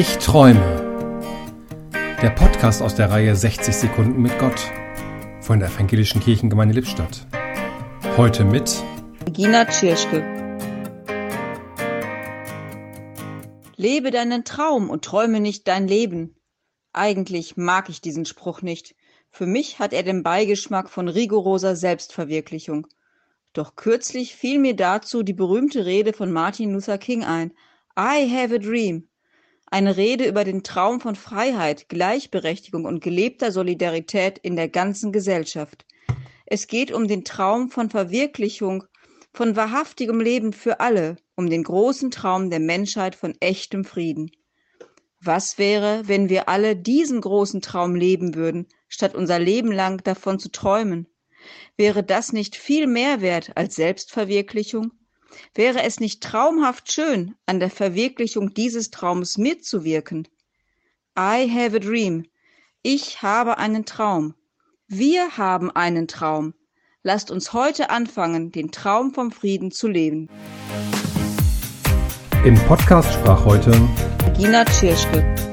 Ich träume. Der Podcast aus der Reihe 60 Sekunden mit Gott von der Evangelischen Kirchengemeinde Lippstadt. Heute mit Regina Tschirschke. Lebe deinen Traum und träume nicht dein Leben. Eigentlich mag ich diesen Spruch nicht. Für mich hat er den Beigeschmack von rigoroser Selbstverwirklichung. Doch kürzlich fiel mir dazu die berühmte Rede von Martin Luther King ein. I have a dream. Eine Rede über den Traum von Freiheit, Gleichberechtigung und gelebter Solidarität in der ganzen Gesellschaft. Es geht um den Traum von Verwirklichung, von wahrhaftigem Leben für alle, um den großen Traum der Menschheit von echtem Frieden. Was wäre, wenn wir alle diesen großen Traum leben würden, statt unser Leben lang davon zu träumen? Wäre das nicht viel mehr wert als Selbstverwirklichung? Wäre es nicht traumhaft schön, an der Verwirklichung dieses Traums mitzuwirken? I have a dream. Ich habe einen Traum. Wir haben einen Traum. Lasst uns heute anfangen, den Traum vom Frieden zu leben. Im Podcast sprach heute Regina Tschirschke.